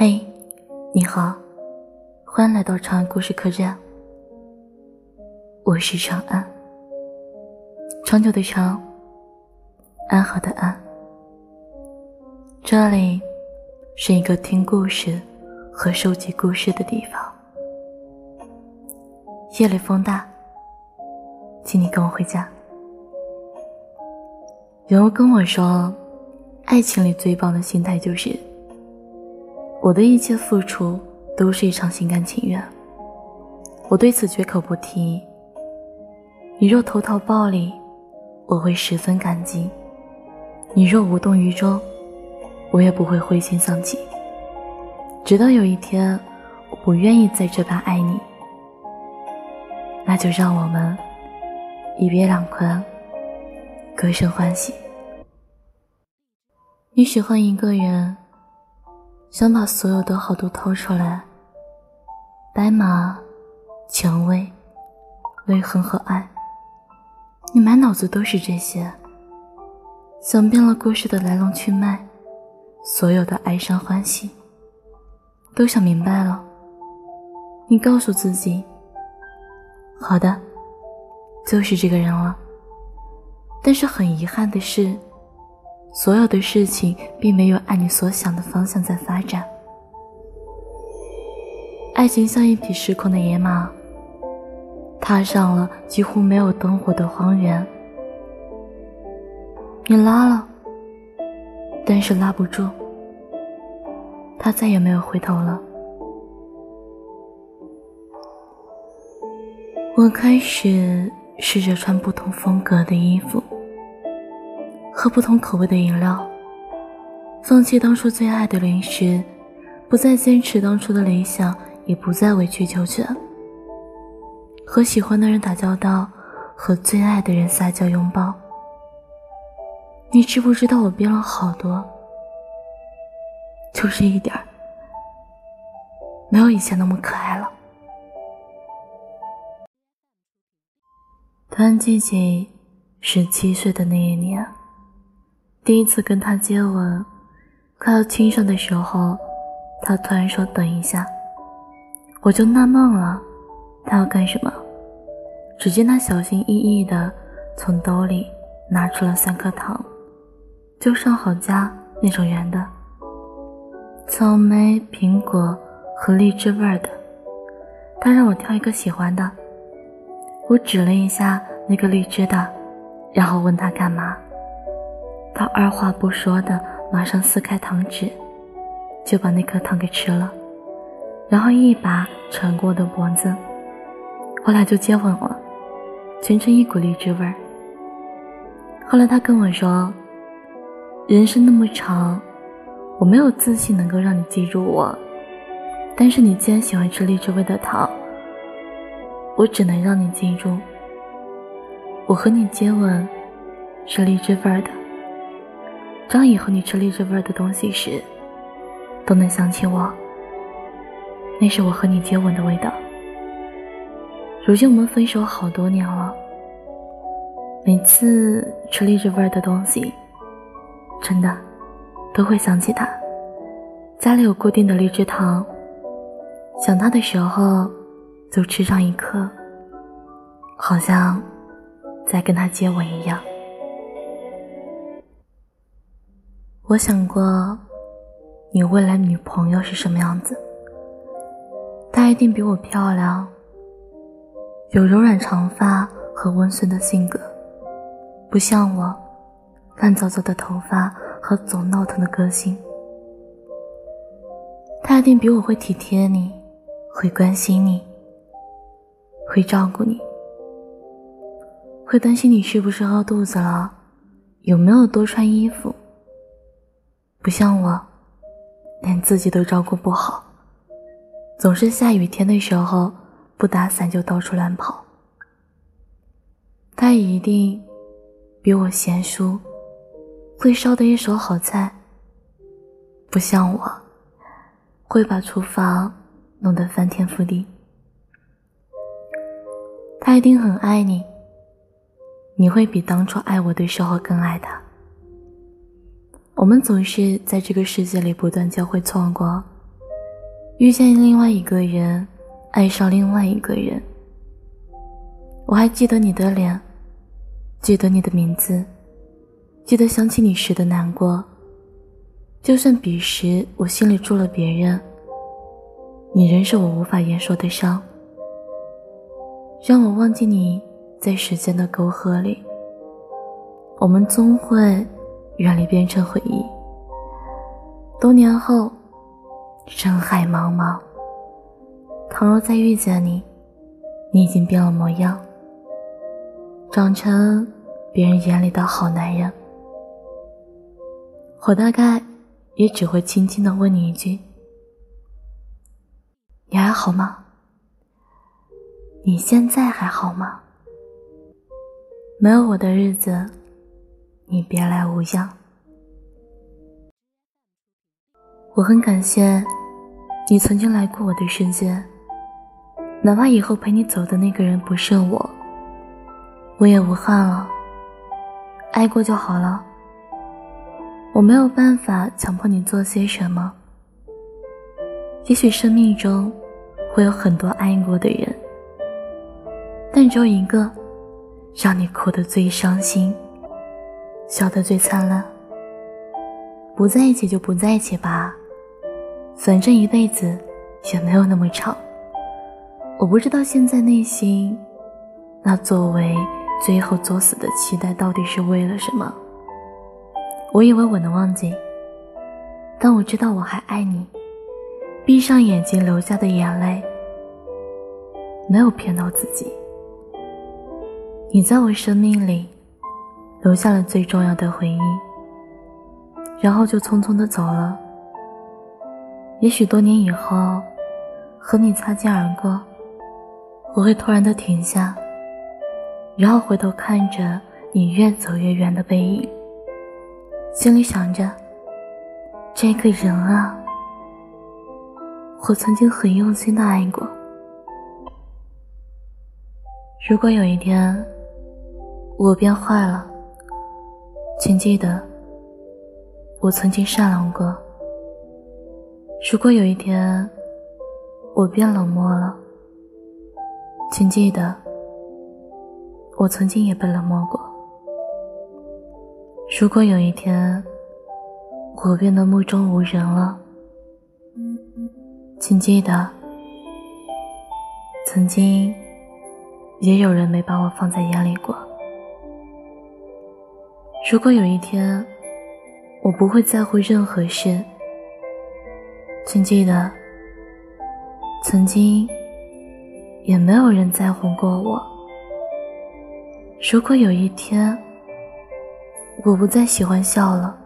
嘿，你好，欢迎来到长安故事客栈。我是长安，长久的长，安好的安。这里是一个听故事和收集故事的地方。夜里风大，请你跟我回家。有人跟我说，爱情里最棒的心态就是。我的一切付出都是一场心甘情愿，我对此绝口不提。你若投桃报李，我会十分感激；你若无动于衷，我也不会灰心丧气。直到有一天，我不愿意再这般爱你，那就让我们一别两宽，各生欢喜。你喜欢一个人。想把所有的好都掏出来，白马、蔷薇、泪痕和爱，你满脑子都是这些。想遍了故事的来龙去脉，所有的哀伤欢喜，都想明白了。你告诉自己，好的，就是这个人了。但是很遗憾的是。所有的事情并没有按你所想的方向在发展。爱情像一匹失控的野马，踏上了几乎没有灯火的荒原。你拉了，但是拉不住，他再也没有回头了。我开始试着穿不同风格的衣服。喝不同口味的饮料，放弃当初最爱的零食，不再坚持当初的理想，也不再委曲求全。和喜欢的人打交道，和最爱的人撒娇拥抱。你知不知道我变了好多？就是一点儿，没有以前那么可爱了。突然记起十七岁的那一年。第一次跟他接吻，快要亲上的时候，他突然说：“等一下。”我就纳闷了，他要干什么？只见他小心翼翼地从兜里拿出了三颗糖，就上好夹那种圆的，草莓、苹果和荔枝味的。他让我挑一个喜欢的，我指了一下那个荔枝的，然后问他干嘛。他二话不说的，马上撕开糖纸，就把那颗糖给吃了，然后一把扯过我的脖子，我俩就接吻了，全程一股荔枝味儿。后来他跟我说：“人生那么长，我没有自信能够让你记住我，但是你既然喜欢吃荔枝味的糖，我只能让你记住，我和你接吻是荔枝味儿的。”张以后你吃荔枝味的东西时，都能想起我。那是我和你接吻的味道。如今我们分手好多年了，每次吃荔枝味的东西，真的都会想起他。家里有固定的荔枝糖，想他的时候就吃上一颗，好像在跟他接吻一样。我想过，你未来女朋友是什么样子？她一定比我漂亮，有柔软长发和温顺的性格，不像我，乱糟糟的头发和总闹腾的个性。她一定比我会体贴你，会关心你，会照顾你，会担心你是不是饿肚子了，有没有多穿衣服。不像我，连自己都照顾不好，总是下雨天的时候不打伞就到处乱跑。他一定比我贤淑，会烧的一手好菜。不像我，会把厨房弄得翻天覆地。他一定很爱你，你会比当初爱我的时候更爱他。我们总是在这个世界里不断交汇错过，遇见另外一个人，爱上另外一个人。我还记得你的脸，记得你的名字，记得想起你时的难过。就算彼时我心里住了别人，你仍是我无法言说的伤。让我忘记你在时间的沟壑里，我们终会远离，变成回忆。多年后，人海茫茫，倘若再遇见你，你已经变了模样，长成别人眼里的好男人，我大概也只会轻轻的问你一句：“你还好吗？你现在还好吗？没有我的日子，你别来无恙。”我很感谢你曾经来过我的世界，哪怕以后陪你走的那个人不是我，我也无憾了。爱过就好了。我没有办法强迫你做些什么。也许生命中会有很多爱过的人，但只有一个让你哭得最伤心，笑得最灿烂。不在一起就不在一起吧。反正一辈子也没有那么长，我不知道现在内心那作为最后作死的期待到底是为了什么。我以为我能忘记，但我知道我还爱你。闭上眼睛流下的眼泪，没有骗到自己。你在我生命里留下了最重要的回忆，然后就匆匆的走了。也许多年以后，和你擦肩而过，我会突然的停下，然后回头看着你越走越远的背影，心里想着，这个人啊，我曾经很用心的爱过。如果有一天我变坏了，请记得，我曾经善良过。如果有一天我变冷漠了，请记得，我曾经也被冷漠过。如果有一天我变得目中无人了，请记得，曾经也有人没把我放在眼里过。如果有一天我不会在乎任何事。请记得，曾经也没有人在乎过我。如果有一天我不再喜欢笑了，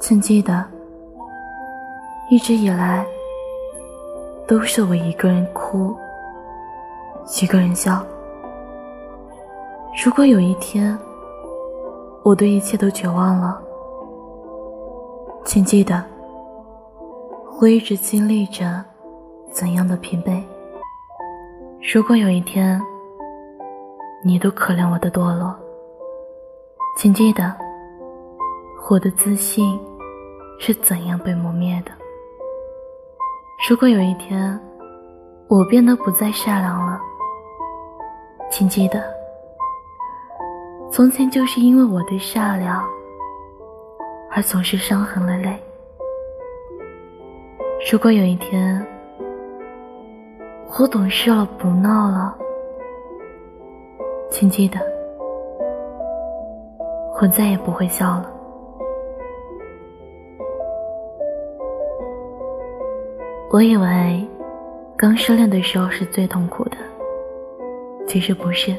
请记得，一直以来都是我一个人哭，一个人笑。如果有一天我对一切都绝望了，请记得。我一直经历着怎样的疲惫？如果有一天你都可怜我的堕落，请记得我的自信是怎样被磨灭的。如果有一天我变得不再善良了，请记得从前就是因为我的善良而总是伤痕累累。如果有一天我懂事了，不闹了，请记得，我再也不会笑了。我以为刚失恋的时候是最痛苦的，其实不是，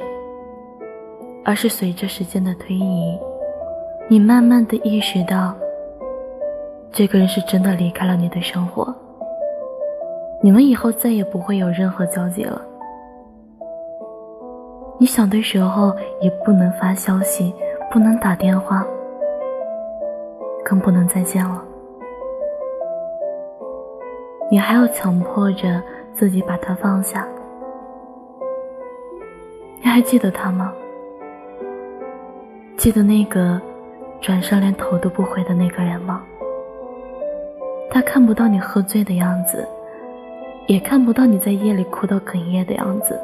而是随着时间的推移，你慢慢的意识到。这个人是真的离开了你的生活，你们以后再也不会有任何交集了。你想的时候也不能发消息，不能打电话，更不能再见了。你还要强迫着自己把他放下。你还记得他吗？记得那个转身连头都不回的那个人吗？他看不到你喝醉的样子，也看不到你在夜里哭到哽咽的样子，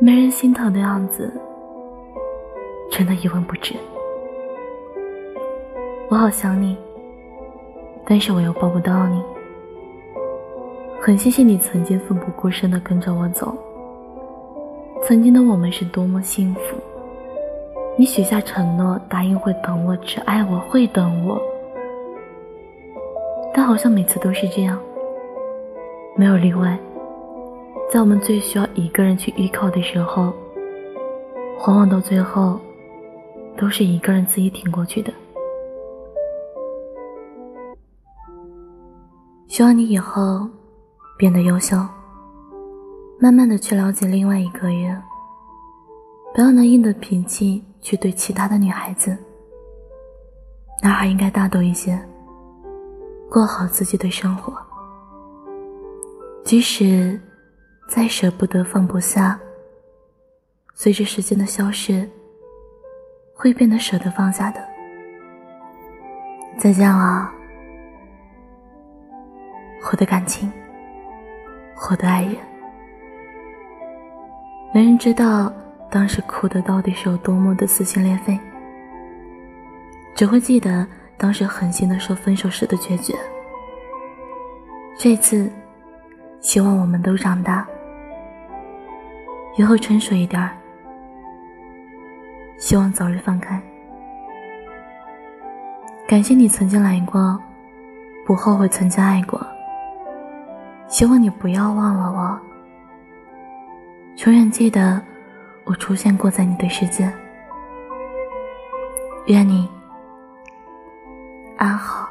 没人心疼的样子，真的一文不值。我好想你，但是我又抱不到你。很谢谢你曾经奋不顾身的跟着我走，曾经的我们是多么幸福。你许下承诺，答应会等我，只爱我，会等我。但好像每次都是这样，没有例外。在我们最需要一个人去依靠的时候，往往到最后，都是一个人自己挺过去的。希望你以后变得优秀，慢慢的去了解另外一个人，不要拿硬的脾气去对其他的女孩子。男孩应该大度一些，过好自己的生活。即使再舍不得放不下，随着时间的消逝，会变得舍得放下的。再见了。我的感情，我的爱人，没人知道当时哭的到底是有多么的撕心裂肺，只会记得当时狠心的说分手时的决绝。这次，希望我们都长大，以后成熟一点儿，希望早日放开。感谢你曾经来过，不后悔曾经爱过。希望你不要忘了我，永远记得我出现过在你的世界。愿你安好。